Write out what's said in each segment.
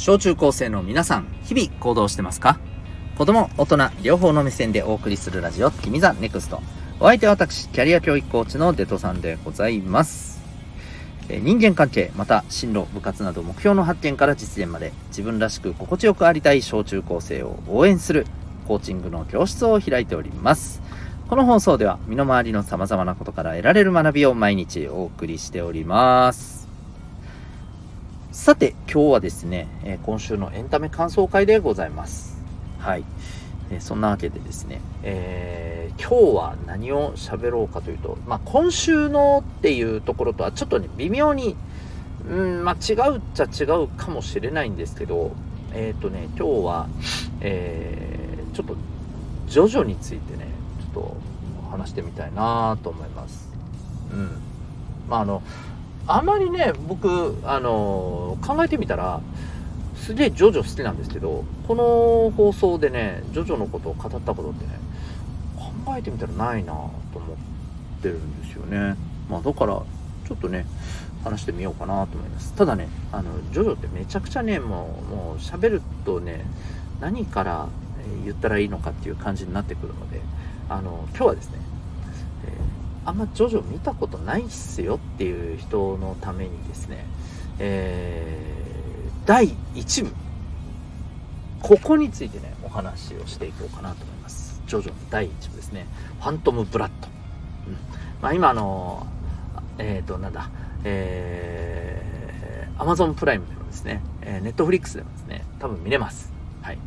小中高生の皆さん、日々行動してますか？子供、大人、両方の目線でお送りするラジオ、君 the NEXT。お相手は私、キャリア教育コーチのデトさんでございます。え人間関係、また進路、部活など目標の発見から実現まで、自分らしく心地よくありたい小中高生を応援する、コーチングの教室を開いております。この放送では、身の回りの様々なことから得られる学びを毎日お送りしております。さて、今日はですね、えー今週のエンタメ感想会でございます。はい。えーそんなわけでですね、えー今日は何を喋ろうかというと、まあ、今週のっていうところとはちょっとね、微妙に、うん、まあ、違うっちゃ違うかもしれないんですけど、えっ、とね、今日は、えーちょっと、ジョジョについてね、ちょっと話してみたいなと思います。うん。まあ、あの、あまりね、僕、あの、考えてみたら、すげえジョジョ好きなんですけど、この放送でね、ジョジョのことを語ったことってね、考えてみたらないなと思ってるんですよね。まあだから、ちょっとね、話してみようかなと思います。ただね、あの、ジョジョってめちゃくちゃね、もう、もう喋るとね、何から言ったらいいのかっていう感じになってくるので、あの、今日はですね、あんまジョジョ見たことないっすよっていう人のためにですね、えー第1部、ここについてね、お話をしていこうかなと思います。ジョジョの第1部ですね、ファントム・ブラッド。うんまあ、今、あの、えっ、と、なんだ、えー、Amazon プライムでもですね、えー、Netflix でもですね、多分見れます。はい。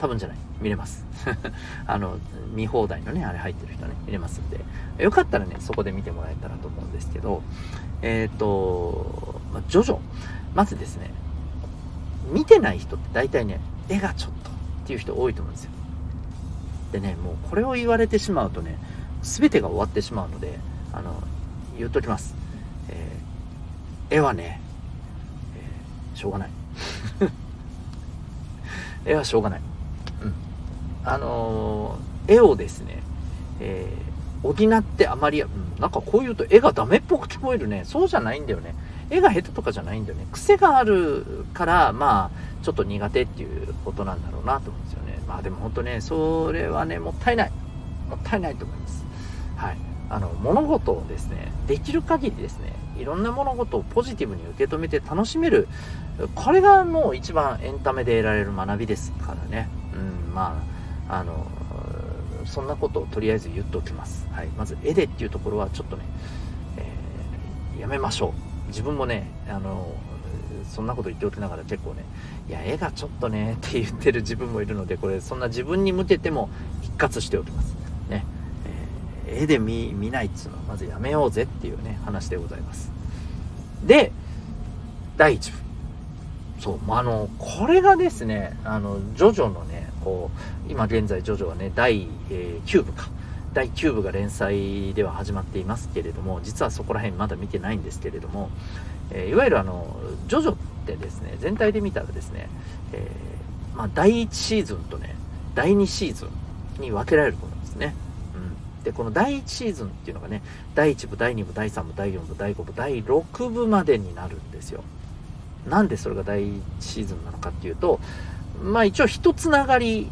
多分じゃない、見れます。あの、見放題のね、あれ入ってる人ね、見れますんで、よかったらね、そこで見てもらえたらと思うんですけど、えっ、と、まあ、ジョジョ、まずですね、見てない人って大体ね、絵がちょっとっていう人多いと思うんですよ。でね、もうこれを言われてしまうとね、全てが終わってしまうので、あの、言っときます。えー絵はね、えーしょうがない。絵はしょうがない。あのー絵をですね、えー補ってあまり、うん、なんかこう言うと絵がダメっぽく聞こえるね。そうじゃないんだよね。絵が下手とかじゃないんだよね。癖があるから、まあ、ちょっと苦手っていうことなんだろうなと思うんですよね。まあでも本当ね、それはね、もったいない。もったいないと思います。はい。あの、物事をですね、できる限りですね、いろんな物事をポジティブに受け止めて楽しめる。これがもう一番エンタメで得られる学びですからね。うん、まあ、あの、そんなことをとりあえず言っておきます。はい。まず、絵でっていうところはちょっとね、えーやめましょう。自分もね、あの、そんなこと言っておきながら結構ね、いや、絵がちょっとね、って言ってる自分もいるので、これ、そんな自分に向けても一括しておきます。ね。えー絵で見、見ないっつうのはまずやめようぜっていうね、話でございます。で、第1部。そう、まああの、これがですね、あの、ジョジョのね、こう、今現在ジョジョはね、第、え9部か。第9部が連載では始まっていますけれども、実はそこら辺まだ見てないんですけれども、えーいわゆるあの、ジョジョってですね、全体で見たらですね、えーまあ、第1シーズンとね、第2シーズンに分けられると思うんですね。うん。で、この第1シーズンっていうのがね、第1部、第2部、第3部、第4部、第5部、第6部までになるんですよ。なんでそれが第1シーズンなのかっていうと、まあ一応一つながり、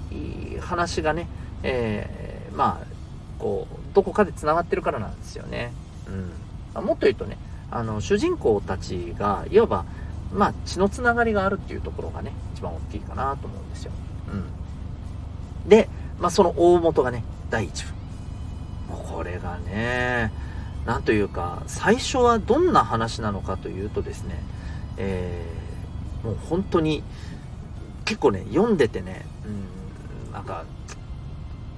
話がね、えーまあ、こう、どこかで繋がってるからなんですよね。うん。もっと言うとね、あの、主人公たちが、いわば、まあ、血のつながりがあるっていうところがね、一番大きいかなと思うんですよ。うん。で、まあ、その大元がね、第一部。もうこれがね、なんというか、最初はどんな話なのかというとですね、えーもう本当に、結構ね、読んでてね、うん、なんか、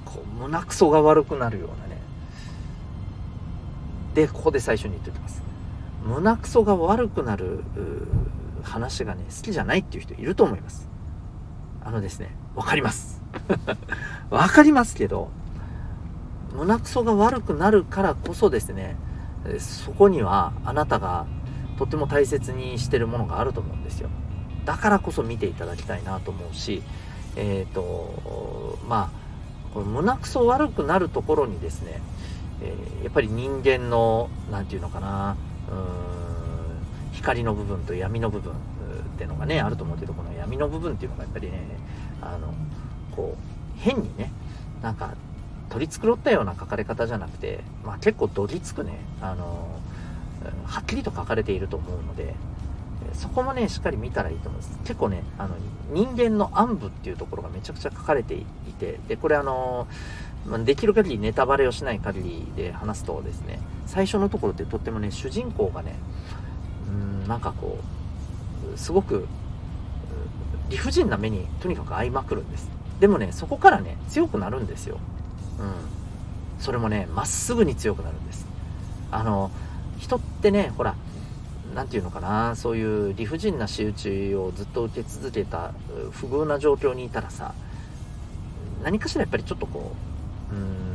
こう、胸くそが悪くなるようなね。で、ここで最初に言っておきます。胸くそが悪くなる話がね、好きじゃないっていう人いると思います。あのですね、わかります。わかりますけど、胸くそが悪くなるからこそですね、そこにはあなたがとても大切にしてるものがあると思うんですよ。だからこそ見ていただきたいなと思うし、えっ、と、まあ、この胸くそ悪くなるところにですね、えーやっぱり人間の、なんていうのかな、うーん、光の部分と闇の部分、っていうのがねあると思うけどこの闇の部分っていうのがやっぱりねあのこう変にねなんか取り繕ったような書かれ方じゃなくて、まあ、結構どぎつくねあのはっきりと書かれていると思うのでそこもねしっかり見たらいいと思います。結構ねあの人間の暗部っていうところがめちゃくちゃ書かれていてでこれあのできる限りネタバレをしない限りで話すとですね最初のところってとってもね主人公がねうんなんかこうすごく理不尽な目にとにかく遭いまくるんです。でもねそこからね強くなるんですよ。うん。それもねまっすぐに強くなるんです。あの人ってねほら何て言うのかなそういう理不尽な仕打ちをずっと受け続けた不遇な状況にいたらさ何かしらやっぱりちょっとこううん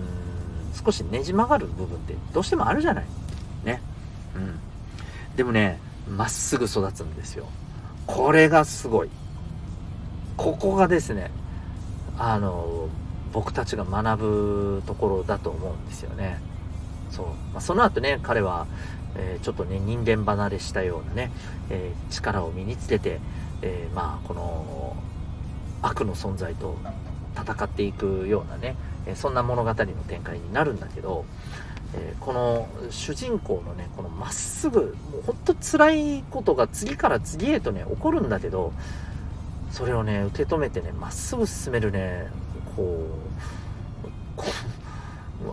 少しねじ曲がる部分ってどうしてもあるじゃない。ね。うん。でもねまっすぐ育つんですよ。これがすごい。ここがですねあの僕たちが学ぶところだと思うんですよね。そう、まあ、その後ね彼は、え、ちょっとね人間離れしたようなね、え、力を身につけて、え、まあこの悪の存在と戦っていくようなね、えそんな物語の展開になるんだけど、えこの主人公のねこのまっすぐもうほんと辛いことが次から次へとね起こるんだけどそれをね受け止めてねまっすぐ進めるねこう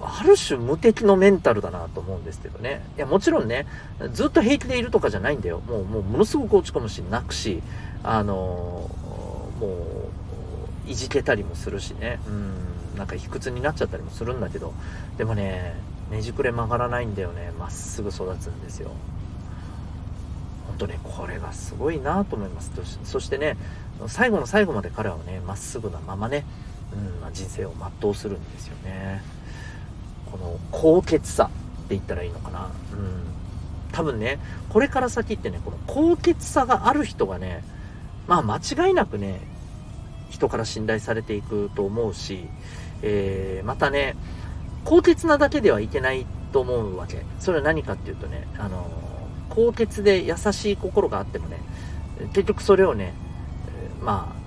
ある種無敵のメンタルだなと思うんですけどね。いや、もちろんね、ずっと平気でいるとかじゃないんだよ。もう、もう、ものすごく落ち込むし、泣くし、あのー、もう、いじけたりもするしね。うん、なんか卑屈になっちゃったりもするんだけど、でもね、ねじくれ曲がらないんだよね。まっすぐ育つんですよ。本当ね、これがすごいなと思います。そしてね、最後の最後まで彼はね、まっすぐなままね、うんまあ、人生を全うするんですよね。この高潔さって言ったらいいのかな。うん。多分ね、これから先ってね、この高潔さがある人がね、まあ間違いなくね、人から信頼されていくと思うし、えー、またね、高潔なだけではいけないと思うわけ。それは何かっていうとね、あの、高潔で優しい心があってもね、結局それをね、まあ、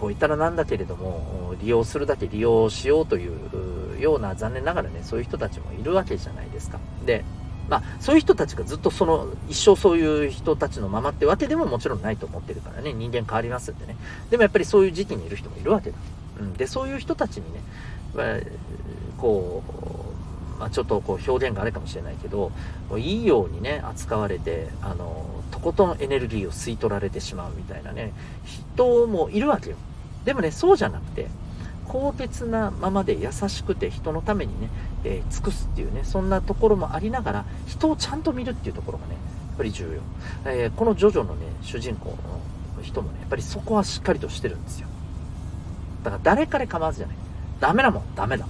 こう言ったらなんだけれども、利用するだけ利用しようというような、残念ながらね、そういう人たちもいるわけじゃないですか。で、まあ、そういう人たちがずっとその、一生そういう人たちのままってわけでももちろんないと思ってるからね、人間変わりますんでね。でもやっぱりそういう時期にいる人もいるわけだ。うん。で、そういう人たちにね、まあ、こう、まあ、ちょっとこう表現があれかもしれないけど、いいようにね、扱われて、あの、とことんエネルギーを吸い取られてしまうみたいなね、人もいるわけよ。でもね、そうじゃなくて、高潔なままで優しくて人のためにね、えー、尽くすっていうね、そんなところもありながら、人をちゃんと見るっていうところがね、やっぱり重要。えー、このジョジョのね、主人公の人もね、やっぱりそこはしっかりとしてるんですよ。だから誰彼構わずじゃない。ダメなもん、ダメだ。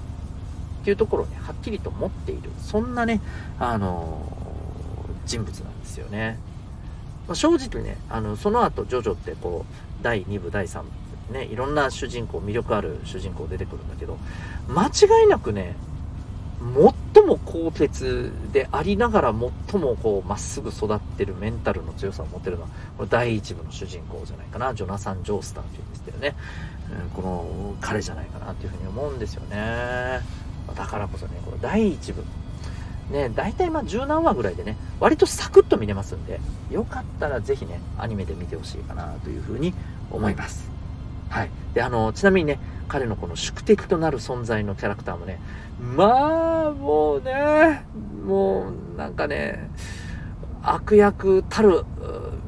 っていうところをね、はっきりと持っている。そんなね、あのー、人物なんですよね。まあ、正直ね、あの、その後、ジョジョってこう、第2部、第3部、ね、いろんな主人公、魅力ある主人公出てくるんだけど、間違いなくね、最も高潔でありながら最もこうまっすぐ育ってるメンタルの強さを持ってるのはこれ第1部の主人公じゃないかなジョナサン・ジョースターっていうんですけどね、うん、この彼じゃないかなっていうふうに思うんですよねだからこそねこの第1部ね大体まあ十何話ぐらいでね割とサクッと見れますんでよかったらぜひねアニメで見てほしいかなというふうに思いますはい。で、あの、ちなみにね、彼のこの宿敵となる存在のキャラクターもね、まあ、もうね、もう、なんかね、悪役たる、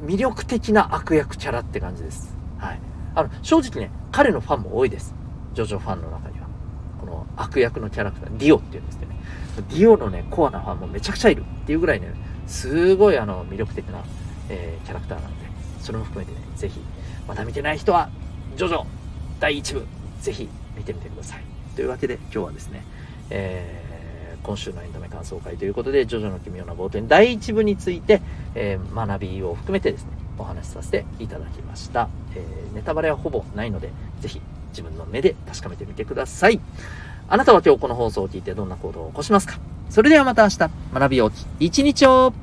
魅力的な悪役キャラって感じです。はい。あの、正直ね、彼のファンも多いです。ジョジョファンの中に。悪役のキャラクター、ディオっていうんですけどね。ディオのね、コアなファンもめちゃくちゃいるっていうぐらいね、すごいあの、魅力的な、えー、キャラクターなので、それも含めてね、ぜひ、まだ見てない人はジョジョ第1部、ぜひ見てみてください。というわけで今日はですね、えー、今週のエンタメ感想会ということで、ジョジョの奇妙な冒険第1部について、えー、学びを含めてですね、お話しさせていただきました。えー、ネタバレはほぼないので、ぜひ自分の目で確かめてみてください。あなたは今日この放送を聞いてどんな行動を起こしますか？それではまた明日、学びようき一日を。